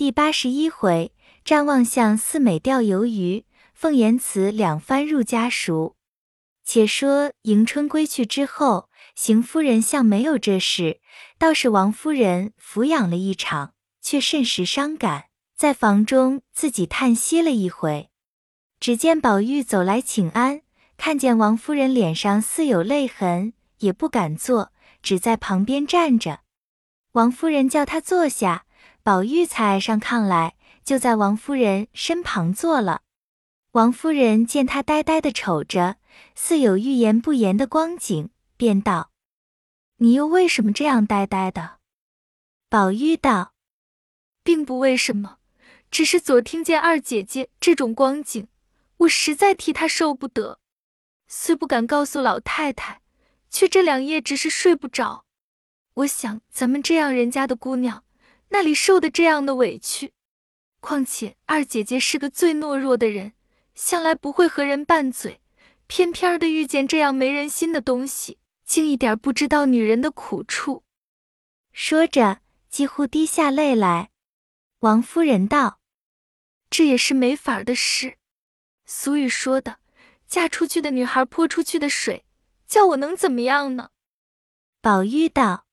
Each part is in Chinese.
第八十一回，瞻望向四美钓鱿鱼，凤言辞两番入家塾。且说迎春归去之后，邢夫人像没有这事，倒是王夫人抚养了一场，却甚是伤感，在房中自己叹息了一回。只见宝玉走来请安，看见王夫人脸上似有泪痕，也不敢坐，只在旁边站着。王夫人叫他坐下。宝玉才上炕来，就在王夫人身旁坐了。王夫人见他呆呆的瞅着，似有欲言不言的光景，便道：“你又为什么这样呆呆的？”宝玉道：“并不为什么，只是昨听见二姐姐这种光景，我实在替她受不得，虽不敢告诉老太太，却这两夜只是睡不着。我想咱们这样人家的姑娘。”那里受的这样的委屈，况且二姐姐是个最懦弱的人，向来不会和人拌嘴，偏偏的遇见这样没人心的东西，竟一点不知道女人的苦处。说着，几乎滴下泪来。王夫人道：“这也是没法的事。俗语说的，嫁出去的女孩泼出去的水，叫我能怎么样呢？”宝玉道。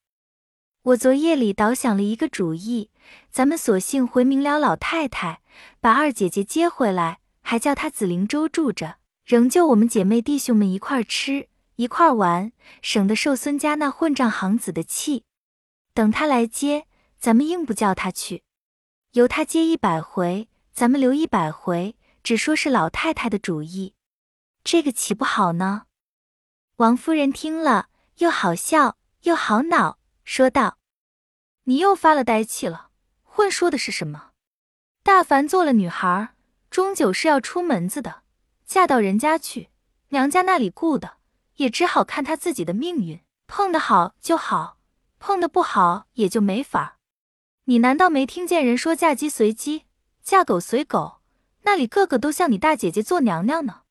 我昨夜里倒想了一个主意，咱们索性回明了老太太，把二姐姐接回来，还叫她紫菱洲住着，仍旧我们姐妹弟兄们一块吃一块玩，省得受孙家那混账行子的气。等他来接，咱们硬不叫他去，由他接一百回，咱们留一百回，只说是老太太的主意，这个岂不好呢？王夫人听了，又好笑又好恼，说道。你又发了呆气了，混说的是什么？大凡做了女孩，终究是要出门子的，嫁到人家去，娘家那里顾的，也只好看她自己的命运，碰得好就好，碰得不好也就没法。你难道没听见人说嫁鸡随鸡，嫁狗随狗？那里个个都像你大姐姐做娘娘呢？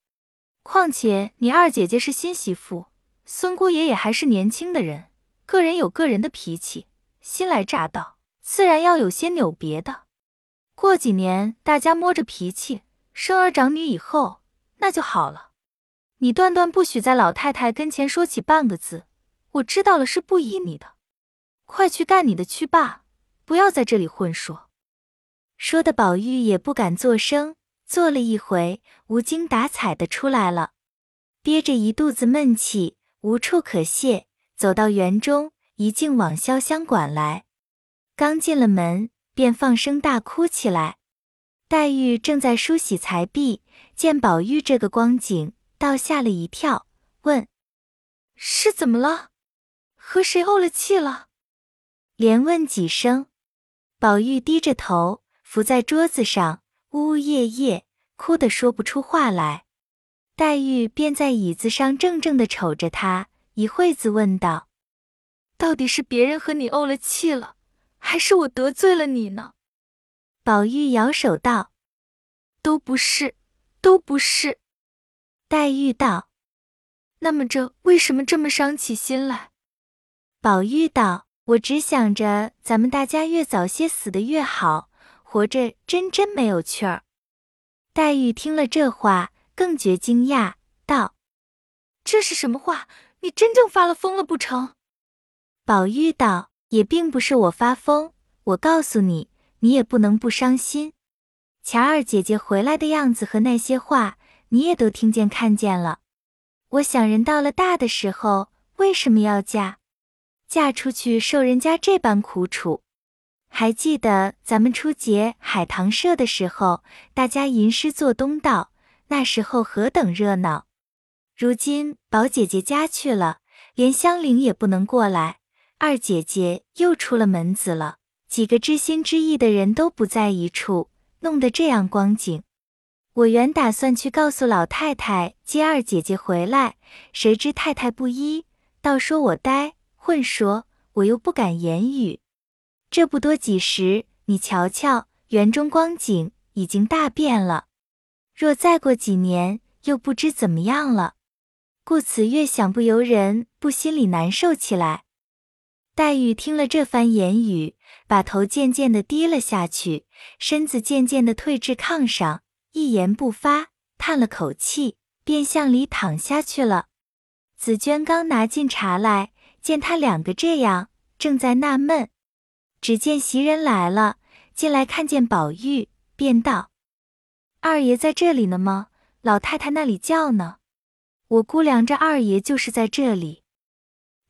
况且你二姐姐是新媳妇，孙姑爷也还是年轻的人，个人有个人的脾气。新来乍到，自然要有些扭别的。过几年，大家摸着脾气，生儿长女以后，那就好了。你断断不许在老太太跟前说起半个字，我知道了是不依你的。快去干你的去吧，不要在这里混说。说的宝玉也不敢作声，坐了一回，无精打采的出来了，憋着一肚子闷气，无处可泄，走到园中。一径往潇湘馆来，刚进了门，便放声大哭起来。黛玉正在梳洗才毕，见宝玉这个光景，倒吓了一跳，问：“是怎么了？和谁怄了气了？”连问几声，宝玉低着头伏在桌子上，呜呜咽咽，哭得说不出话来。黛玉便在椅子上怔怔地瞅着他，一会子问道。到底是别人和你怄了气了，还是我得罪了你呢？宝玉摇手道：“都不是，都不是。”黛玉道：“那么这为什么这么伤起心来？”宝玉道：“我只想着咱们大家越早些死的越好，活着真真没有趣儿。”黛玉听了这话，更觉惊讶，道：“这是什么话？你真正发了疯了不成？”宝玉道：“也并不是我发疯，我告诉你，你也不能不伤心。乔二姐姐回来的样子和那些话，你也都听见看见了。我想人到了大的时候，为什么要嫁？嫁出去受人家这般苦楚？还记得咱们初结海棠社的时候，大家吟诗作东道，那时候何等热闹。如今宝姐姐家去了，连香菱也不能过来。”二姐姐又出了门子了，几个知心知意的人都不在一处，弄得这样光景。我原打算去告诉老太太接二姐姐回来，谁知太太不依，倒说我呆混说，我又不敢言语。这不多几时，你瞧瞧园中光景已经大变了。若再过几年，又不知怎么样了。故此越想不由人，不心里难受起来。黛玉听了这番言语，把头渐渐的低了下去，身子渐渐的退至炕上，一言不发，叹了口气，便向里躺下去了。紫娟刚拿进茶来，见他两个这样，正在纳闷，只见袭人来了，进来看见宝玉，便道：“二爷在这里呢吗？老太太那里叫呢？我估量着二爷就是在这里。”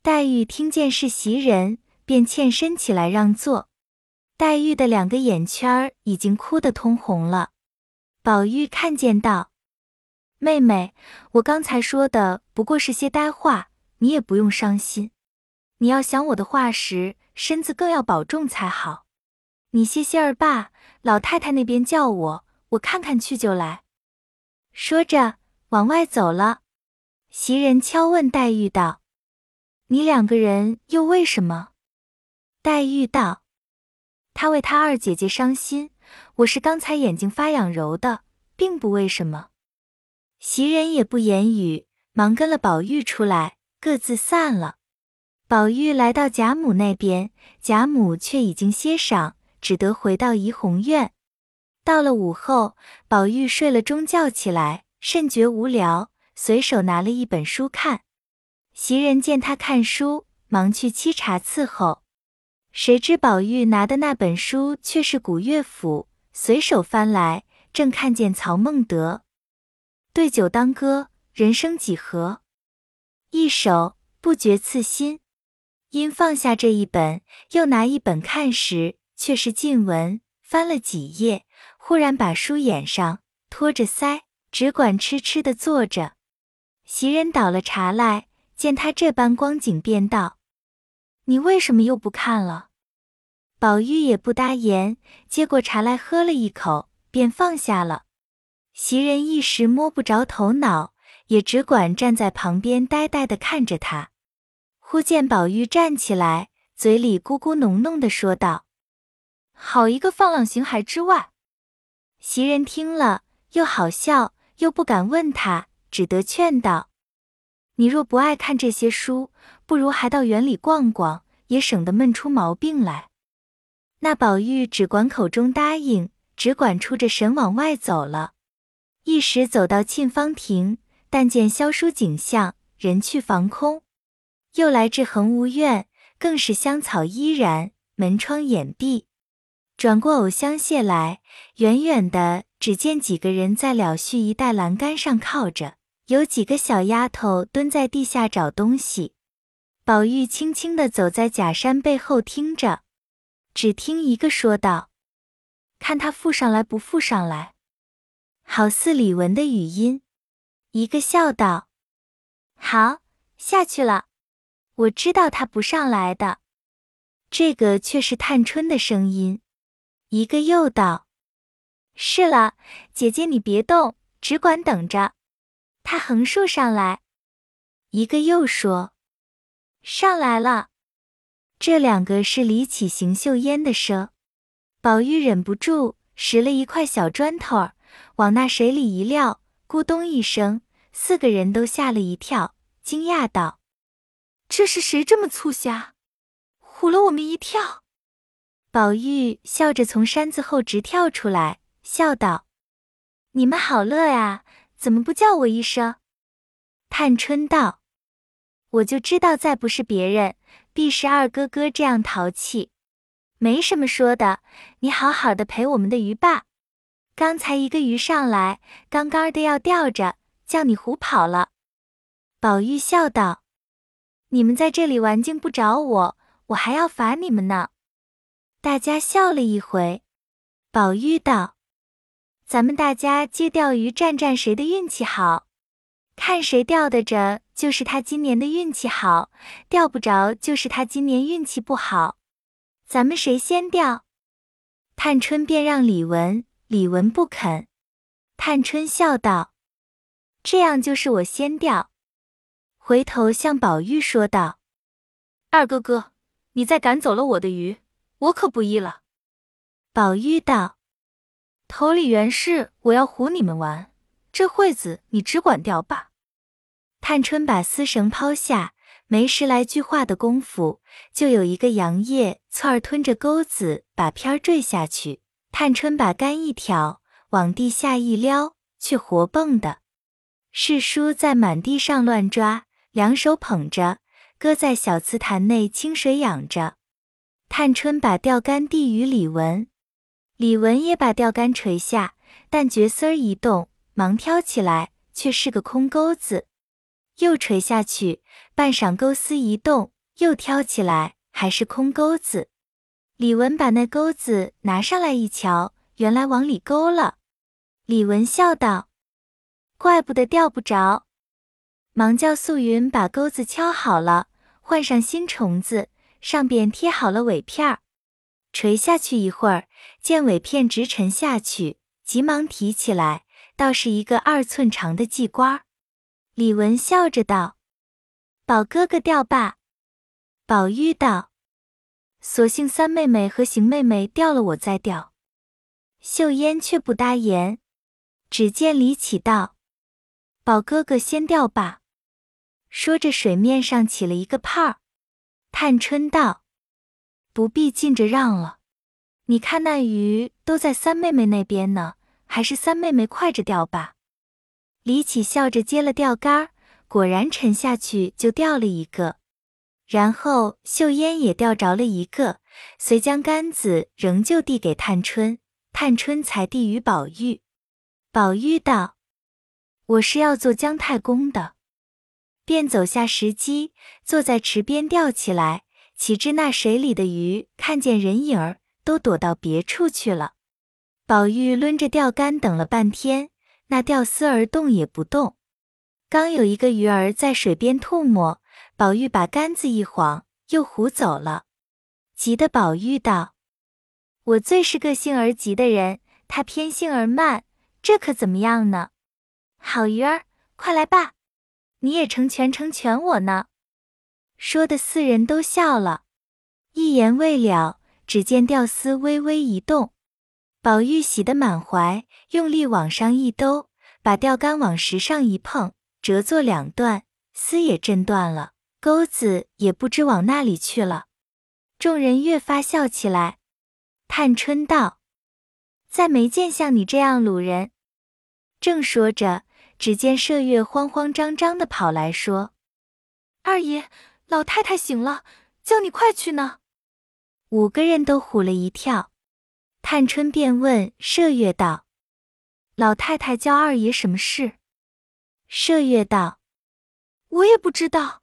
黛玉听见是袭人，便欠身起来让座。黛玉的两个眼圈儿已经哭得通红了。宝玉看见道。妹妹，我刚才说的不过是些呆话，你也不用伤心。你要想我的话时，身子更要保重才好。你歇歇儿罢，老太太那边叫我，我看看去就来。说着往外走了。袭人悄问黛玉道：“你两个人又为什么？”黛玉道：“他为他二姐姐伤心，我是刚才眼睛发痒揉的，并不为什么。”袭人也不言语，忙跟了宝玉出来，各自散了。宝玉来到贾母那边，贾母却已经歇晌，只得回到怡红院。到了午后，宝玉睡了中觉起来，甚觉无聊，随手拿了一本书看。袭人见他看书，忙去沏茶伺候。谁知宝玉拿的那本书却是古乐府，随手翻来，正看见曹孟德。对酒当歌，人生几何？一首不觉刺心。因放下这一本，又拿一本看时，却是晋文。翻了几页，忽然把书掩上，托着腮，只管痴痴的坐着。袭人倒了茶来，见他这般光景，便道：“你为什么又不看了？”宝玉也不答言，接过茶来喝了一口，便放下了。袭人一时摸不着头脑，也只管站在旁边呆呆的看着他。忽见宝玉站起来，嘴里咕咕哝哝的说道：“好一个放浪形骸之外！”袭人听了，又好笑，又不敢问他，只得劝道：“你若不爱看这些书，不如还到园里逛逛，也省得闷出毛病来。”那宝玉只管口中答应，只管出着神往外走了。一时走到沁芳亭，但见萧疏景象，人去房空。又来至恒芜院，更是香草依然，门窗掩闭。转过藕香榭来，远远的只见几个人在了絮一带栏杆上靠着，有几个小丫头蹲在地下找东西。宝玉轻轻的走在假山背后听着，只听一个说道：“看他附上来不附上来。”好似李文的语音，一个笑道：“好，下去了。我知道他不上来的。”这个却是探春的声音。一个又道：“是了，姐姐你别动，只管等着，他横竖上来。”一个又说：“上来了。”这两个是李启行、秀烟的声。宝玉忍不住拾了一块小砖头儿。往那水里一撂，咕咚一声，四个人都吓了一跳，惊讶道：“这是谁这么粗瞎，唬了我们一跳？”宝玉笑着从山子后直跳出来，笑道：“你们好乐呀，怎么不叫我一声？”探春道：“我就知道，再不是别人，必是二哥哥这样淘气。没什么说的，你好好的陪我们的鱼爸。”刚才一个鱼上来，刚刚的要吊着，叫你胡跑了。宝玉笑道：“你们在这里玩劲不找我，我还要罚你们呢。”大家笑了一回。宝玉道：“咱们大家接钓鱼，战战谁的运气好，看谁钓得着，就是他今年的运气好；钓不着，就是他今年运气不好。咱们谁先钓？”探春便让李文。李文不肯，探春笑道：“这样就是我先钓。”回头向宝玉说道：“二哥哥，你再赶走了我的鱼，我可不依了。”宝玉道：“头里原是我要唬你们玩，这会子你只管钓罢。”探春把丝绳抛下，没十来句话的功夫，就有一个杨叶窜儿吞着钩子把片坠下去。探春把杆一挑，往地下一撩，却活蹦的。世叔在满地上乱抓，两手捧着，搁在小瓷坛内清水养着。探春把钓竿递与李文，李文也把钓竿垂下，但角丝儿一动，忙挑起来，却是个空钩子。又垂下去，半晌钩丝一动，又挑起来，还是空钩子。李文把那钩子拿上来一瞧，原来往里勾了。李文笑道：“怪不得钓不着。”忙叫素云把钩子敲好了，换上新虫子，上边贴好了尾片儿。垂下去一会儿，见尾片直沉下去，急忙提起来，倒是一个二寸长的髻瓜。李文笑着道：“宝哥哥钓吧。”宝玉道。索性三妹妹和邢妹妹钓了，我再钓。秀烟却不答言。只见李启道：“宝哥哥先钓吧。”说着，水面上起了一个泡儿。探春道：“不必尽着让了，你看那鱼都在三妹妹那边呢，还是三妹妹快着钓吧。”李启笑着接了钓竿，果然沉下去，就钓了一个。然后秀烟也钓着了一个，遂将杆子仍旧递给探春，探春才递与宝玉。宝玉道：“我是要做姜太公的。”便走下石矶，坐在池边钓起来。岂知那水里的鱼看见人影儿，都躲到别处去了。宝玉抡着钓竿等了半天，那钓丝儿动也不动。刚有一个鱼儿在水边吐沫。宝玉把杆子一晃，又胡走了。急得宝玉道：“我最是个性儿急的人，他偏性儿慢，这可怎么样呢？好鱼儿，快来吧，你也成全成全我呢。”说的四人都笑了。一言未了，只见钓丝微微一动，宝玉喜得满怀，用力往上一兜，把钓竿往石上一碰，折作两段，丝也震断了。钩子也不知往那里去了，众人越发笑起来。探春道：“再没见像你这样鲁人。”正说着，只见麝月慌慌张张的跑来说：“二爷，老太太醒了，叫你快去呢。”五个人都唬了一跳。探春便问麝月道：“老太太叫二爷什么事？”麝月道：“我也不知道。”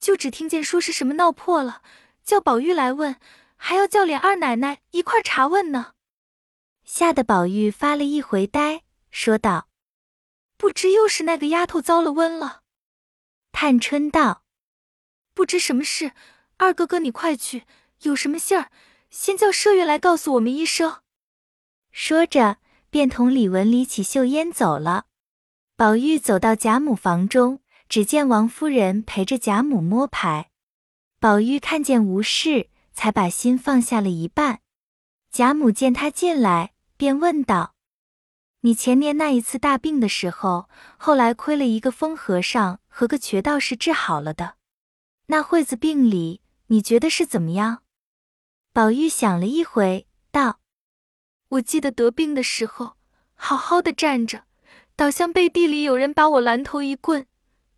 就只听见说是什么闹破了，叫宝玉来问，还要叫琏二奶奶一块查问呢。吓得宝玉发了一回呆，说道：“不知又是那个丫头遭了瘟了。”探春道：“不知什么事，二哥哥你快去，有什么信儿，先叫麝月来告诉我们一声。”说着，便同李文、李起、秀烟走了。宝玉走到贾母房中。只见王夫人陪着贾母摸牌，宝玉看见无事，才把心放下了一半。贾母见他进来，便问道：“你前年那一次大病的时候，后来亏了一个疯和尚和个瘸道士治好了的，那会子病里，你觉得是怎么样？”宝玉想了一回，道：“我记得得病的时候，好好的站着，倒像背地里有人把我拦头一棍。”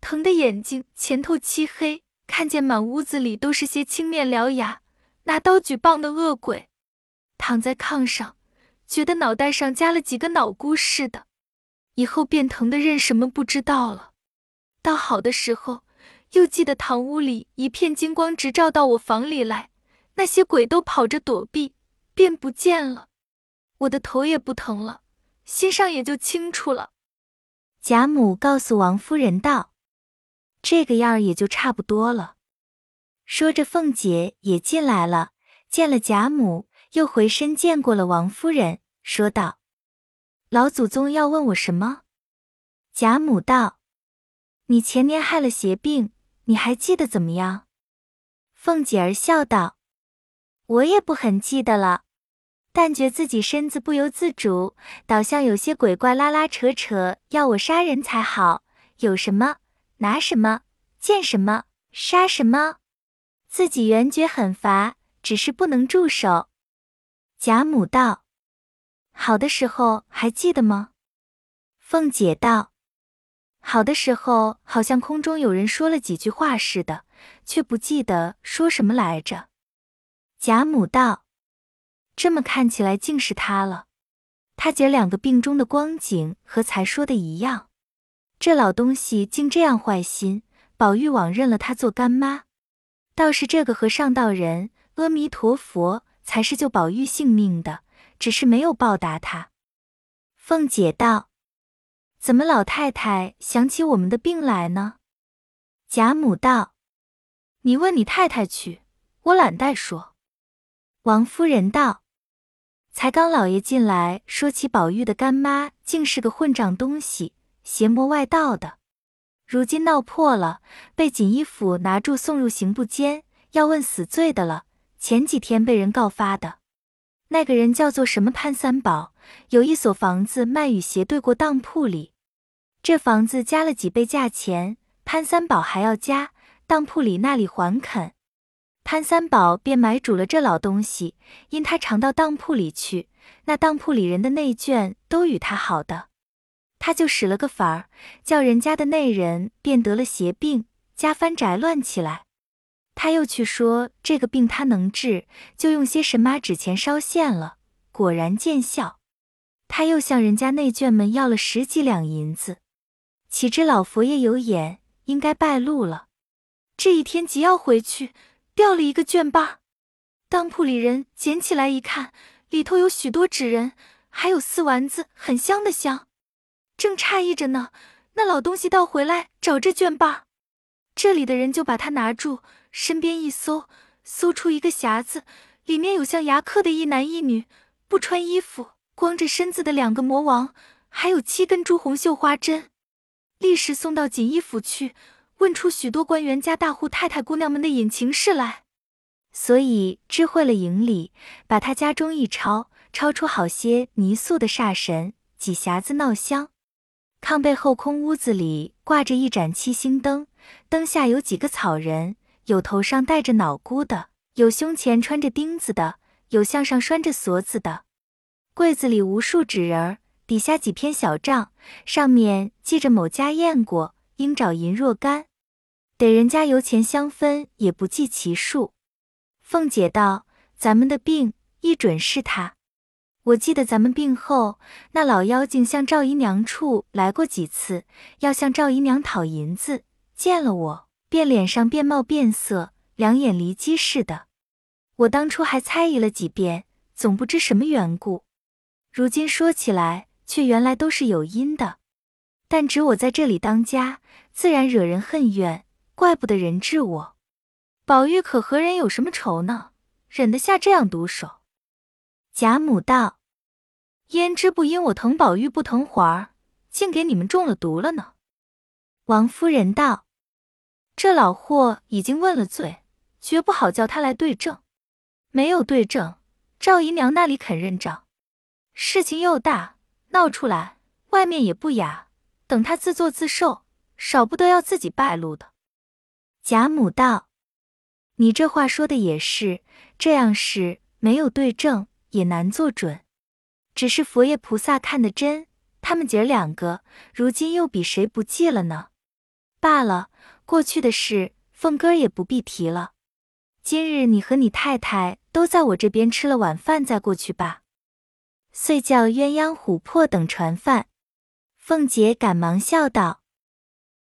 疼的眼睛前头漆黑，看见满屋子里都是些青面獠牙、拿刀举棒的恶鬼，躺在炕上，觉得脑袋上加了几个脑箍似的。以后便疼的认什么不知道了。到好的时候，又记得堂屋里一片金光直照到我房里来，那些鬼都跑着躲避，便不见了。我的头也不疼了，心上也就清楚了。贾母告诉王夫人道。这个样儿也就差不多了。说着，凤姐也进来了，见了贾母，又回身见过了王夫人，说道：“老祖宗要问我什么？”贾母道：“你前年害了邪病，你还记得怎么样？”凤姐儿笑道：“我也不很记得了，但觉自己身子不由自主，倒像有些鬼怪拉拉扯扯，要我杀人才好。有什么？”拿什么见什么，杀什么？自己原觉很乏，只是不能住手。贾母道：“好的时候还记得吗？”凤姐道：“好的时候好像空中有人说了几句话似的，却不记得说什么来着。”贾母道：“这么看起来，竟是他了。他姐两个病中的光景和才说的一样。这老东西竟这样坏心，宝玉枉认了他做干妈。”倒是这个和尚道人，阿弥陀佛，才是救宝玉性命的，只是没有报答他。凤姐道：“怎么老太太想起我们的病来呢？”贾母道：“你问你太太去，我懒得说。”王夫人道：“才刚老爷进来，说起宝玉的干妈，竟是个混账东西，邪魔外道的。”如今闹破了，被锦衣府拿住送入刑部监，要问死罪的了。前几天被人告发的，那个人叫做什么潘三宝，有一所房子卖与斜对过当铺里，这房子加了几倍价钱，潘三宝还要加，当铺里那里还肯。潘三宝便买主了这老东西，因他常到当铺里去，那当铺里人的内眷都与他好的。他就使了个法儿，叫人家的内人便得了邪病，家翻宅乱起来。他又去说这个病他能治，就用些神马纸钱烧现了，果然见效。他又向人家内眷们要了十几两银子，岂知老佛爷有眼，应该败露了。这一天急要回去，掉了一个卷包，当铺里人捡起来一看，里头有许多纸人，还有四丸子，很香的香。正诧异着呢，那老东西倒回来找这卷报，这里的人就把他拿住，身边一搜，搜出一个匣子，里面有像牙刻的一男一女，不穿衣服，光着身子的两个魔王，还有七根朱红绣花针。立时送到锦衣府去，问出许多官员家大户太太姑娘们的隐情事来，所以知会了营里，把他家中一抄，抄出好些泥塑的煞神，几匣子闹香。炕背后空屋子里挂着一盏七星灯，灯下有几个草人，有头上戴着脑箍的，有胸前穿着钉子的，有项上拴着锁子的。柜子里无数纸人儿，底下几篇小账，上面记着某家验过，应找银若干，得人家油钱相分，也不计其数。凤姐道：“咱们的病一准是他。”我记得咱们病后，那老妖精向赵姨娘处来过几次，要向赵姨娘讨银子。见了我，便脸上变貌变色，两眼离机似的。我当初还猜疑了几遍，总不知什么缘故。如今说起来，却原来都是有因的。但只我在这里当家，自然惹人恨怨，怪不得人治我。宝玉可和人有什么仇呢？忍得下这样毒手？贾母道。焉知不因我疼宝玉不疼环儿，竟给你们中了毒了呢。王夫人道：“这老货已经问了罪，绝不好叫他来对证。没有对证，赵姨娘那里肯认账？事情又大，闹出来，外面也不雅。等他自作自受，少不得要自己败露的。”贾母道：“你这话说的也是，这样事没有对证，也难做准。”只是佛爷菩萨看得真，他们姐儿两个如今又比谁不济了呢？罢了，过去的事凤哥也不必提了。今日你和你太太都在我这边吃了晚饭，再过去吧。遂叫鸳鸯、琥珀等传饭。凤姐赶忙笑道：“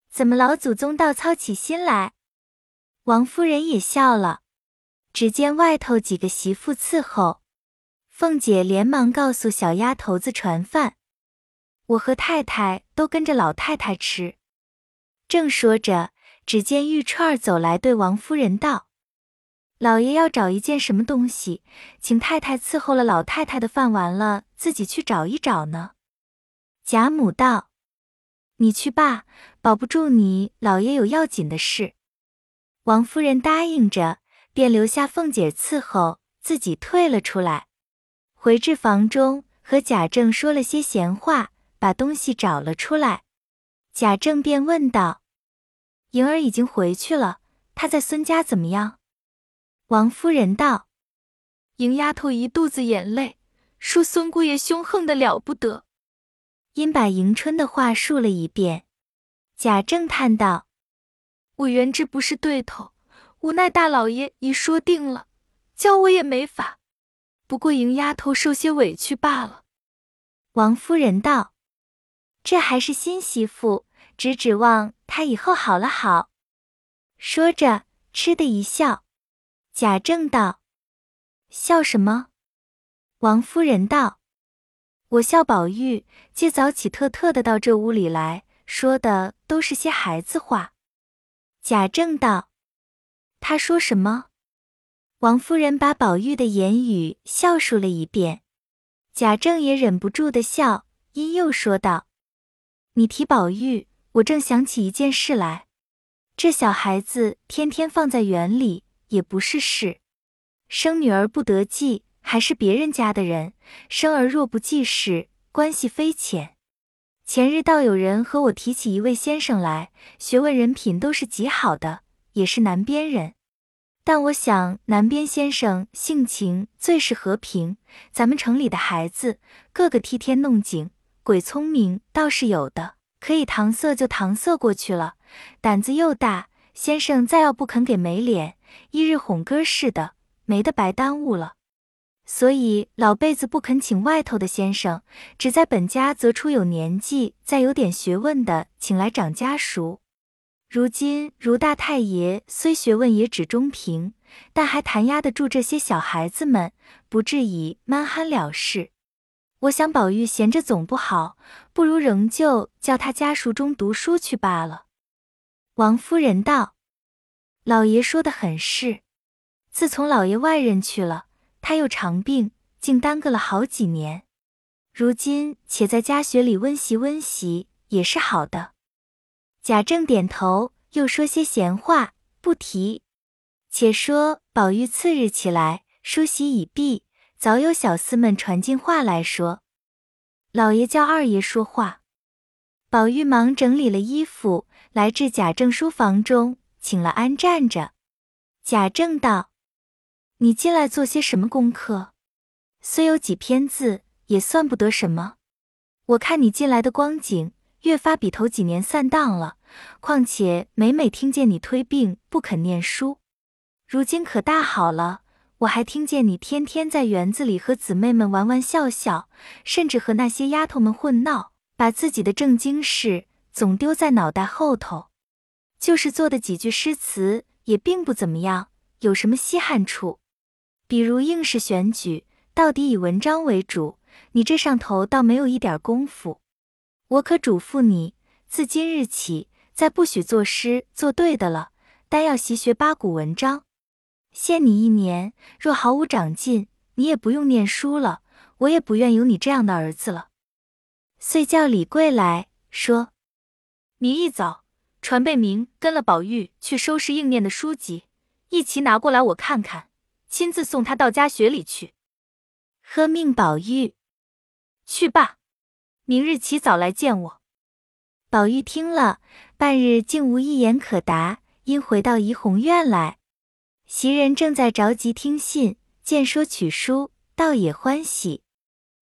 怎么老祖宗倒操起心来？”王夫人也笑了。只见外头几个媳妇伺候。凤姐连忙告诉小丫头子传饭，我和太太都跟着老太太吃。正说着，只见玉串儿走来，对王夫人道：“老爷要找一件什么东西，请太太伺候了老太太的饭完了，自己去找一找呢。”贾母道：“你去罢，保不住你老爷有要紧的事。”王夫人答应着，便留下凤姐伺候，自己退了出来。回至房中，和贾政说了些闲话，把东西找了出来。贾政便问道：“莹儿已经回去了，她在孙家怎么样？王夫人道：“迎丫头一肚子眼泪，说孙姑爷凶横的了不得。”因把迎春的话述了一遍。贾政叹道：“我原知不是对头，无奈大老爷已说定了，叫我也没法。不过迎丫头受些委屈罢了。”王夫人道：“这还是新媳妇，只指望她以后好了好。”说着，嗤的一笑。贾政道：“笑什么？”王夫人道：“我笑宝玉今早起特特的到这屋里来说的都是些孩子话。”贾政道：“他说什么？”王夫人把宝玉的言语笑述了一遍。贾政也忍不住的笑，因又说道：“你提宝玉，我正想起一件事来。这小孩子天天放在园里也不是事，生女儿不得计，还是别人家的人；生儿若不济事，关系非浅。前日倒有人和我提起一位先生来，学问人品都是极好的，也是南边人。”但我想，南边先生性情最是和平，咱们城里的孩子个个替天弄井，鬼聪明倒是有的，可以搪塞就搪塞过去了，胆子又大。先生再要不肯给没脸，一日哄歌似的，没得白耽误了。所以老辈子不肯请外头的先生，只在本家择出有年纪、再有点学问的，请来长家熟。如今如大太爷虽学问也只中平，但还弹压得住这些小孩子们，不至以蛮憨了事。我想宝玉闲着总不好，不如仍旧叫他家塾中读书去罢了。王夫人道：“老爷说的很是。自从老爷外人去了，他又长病，竟耽搁了好几年。如今且在家学里温习温习，也是好的。”贾政点头，又说些闲话，不提。且说宝玉次日起来，梳洗已毕，早有小厮们传进话来说：“老爷叫二爷说话。”宝玉忙整理了衣服，来至贾政书房中，请了安站着。贾政道：“你进来做些什么功课？虽有几篇字，也算不得什么。我看你进来的光景，越发比头几年散荡了。”况且每每听见你推病不肯念书，如今可大好了。我还听见你天天在园子里和姊妹们玩玩笑笑，甚至和那些丫头们混闹，把自己的正经事总丢在脑袋后头。就是做的几句诗词也并不怎么样，有什么稀罕处？比如应试选举，到底以文章为主，你这上头倒没有一点功夫。我可嘱咐你，自今日起。再不许作诗作对的了，单要习学八股文章。限你一年，若毫无长进，你也不用念书了。我也不愿有你这样的儿子了。遂叫李贵来说：“明一早传贝明跟了宝玉去收拾应念的书籍，一齐拿过来我看看，亲自送他到家学里去。”喝命宝玉去罢，明日起早来见我。宝玉听了，半日竟无一言可答，因回到怡红院来。袭人正在着急听信，见说取书，倒也欢喜。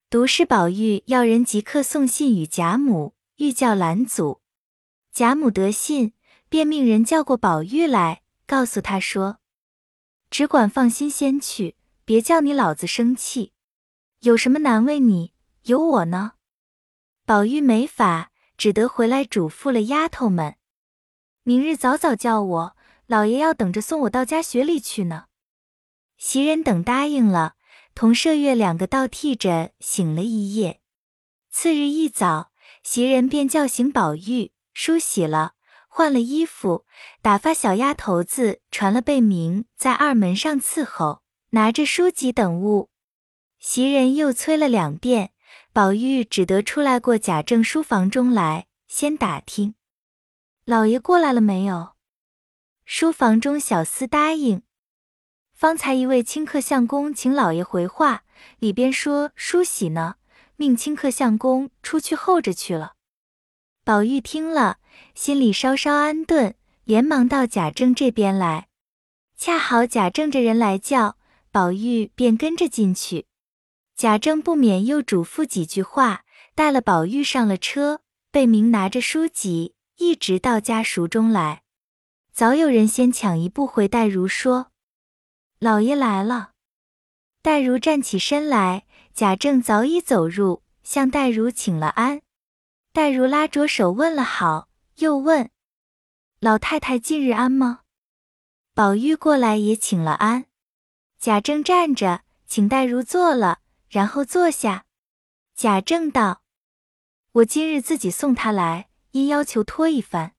独是宝玉要人即刻送信与贾母，欲叫拦阻。贾母得信，便命人叫过宝玉来，告诉他说：“只管放心先去，别叫你老子生气。有什么难为你，有我呢。”宝玉没法。只得回来嘱咐了丫头们，明日早早叫我，老爷要等着送我到家学里去呢。袭人等答应了，同麝月两个倒替着醒了一夜。次日一早，袭人便叫醒宝玉，梳洗了，换了衣服，打发小丫头子传了贝名，在二门上伺候，拿着书籍等物。袭人又催了两遍。宝玉只得出来过贾政书房中来，先打听老爷过来了没有。书房中小厮答应，方才一位清客相公请老爷回话，里边说梳洗呢，命清客相公出去候着去了。宝玉听了，心里稍稍安顿，连忙到贾政这边来。恰好贾政这人来叫，宝玉便跟着进去。贾政不免又嘱咐几句话，带了宝玉上了车。贝明拿着书籍，一直到家塾中来。早有人先抢一步回黛如说：“老爷来了。”黛如站起身来，贾政早已走入，向黛如请了安。黛如拉着手问了好，又问：“老太太近日安吗？”宝玉过来也请了安。贾政站着，请黛如坐了，然后坐下。贾政道。我今日自己送他来，因要求托一番。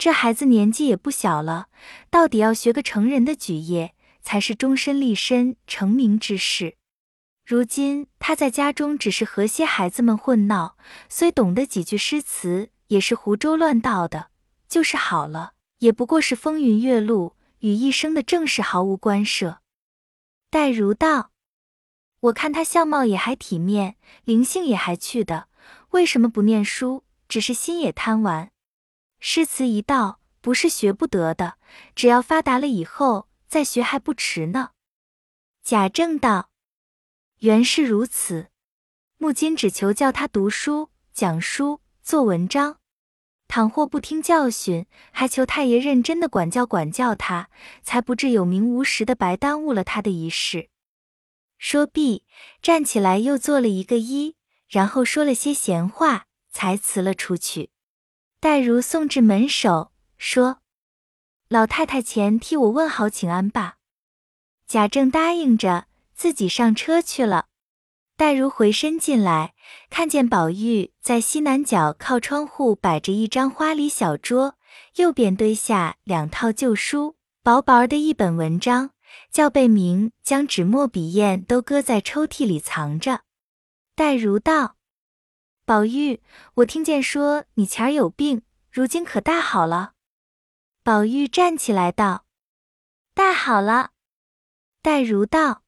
这孩子年纪也不小了，到底要学个成人的举业，才是终身立身成名之事。如今他在家中只是和些孩子们混闹，虽懂得几句诗词，也是胡诌乱道的。就是好了，也不过是风云月露，与一生的正事毫无关涉。黛如道：“我看他相貌也还体面，灵性也还去的。”为什么不念书？只是心也贪玩。诗词一道，不是学不得的，只要发达了以后再学还不迟呢。贾政道：“原是如此，木金只求教他读书、讲书、做文章。倘或不听教训，还求太爷认真的管教管教他，才不至有名无实的白耽误了他的一世。”说毕，站起来又做了一个揖。然后说了些闲话，才辞了出去。黛如送至门首，说：“老太太前替我问好请安吧。”贾政答应着，自己上车去了。黛如回身进来，看见宝玉在西南角靠窗户摆着一张花梨小桌，右边堆下两套旧书，薄薄的一本文章，叫贝明将纸墨笔砚都搁在抽屉里藏着。黛如道：“宝玉，我听见说你前儿有病，如今可大好了？”宝玉站起来道：“大好了。”黛如道：“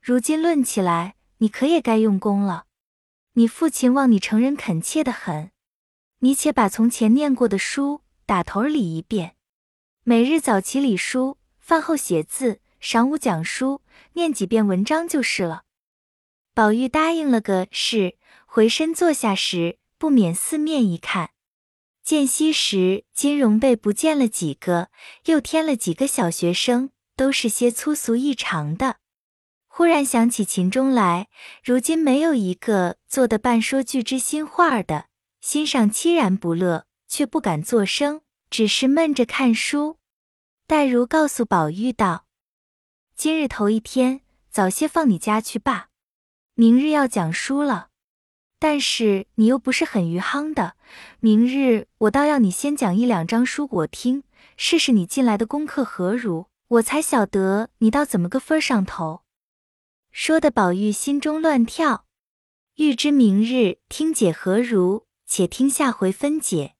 如今论起来，你可也该用功了。你父亲望你成人恳切的很，你且把从前念过的书打头理一遍，每日早起理书，饭后写字，晌午讲书，念几遍文章就是了。”宝玉答应了个是，回身坐下时，不免四面一看，见昔时金荣被不见了几个，又添了几个小学生，都是些粗俗异常的。忽然想起秦钟来，如今没有一个做的半说句知心话的，心上凄然不乐，却不敢作声，只是闷着看书。黛如告诉宝玉道：“今日头一天，早些放你家去罢。”明日要讲书了，但是你又不是很余夯的。明日我倒要你先讲一两章书我听，试试你近来的功课何如，我才晓得你到怎么个分上头。说的宝玉心中乱跳，欲知明日听解何如，且听下回分解。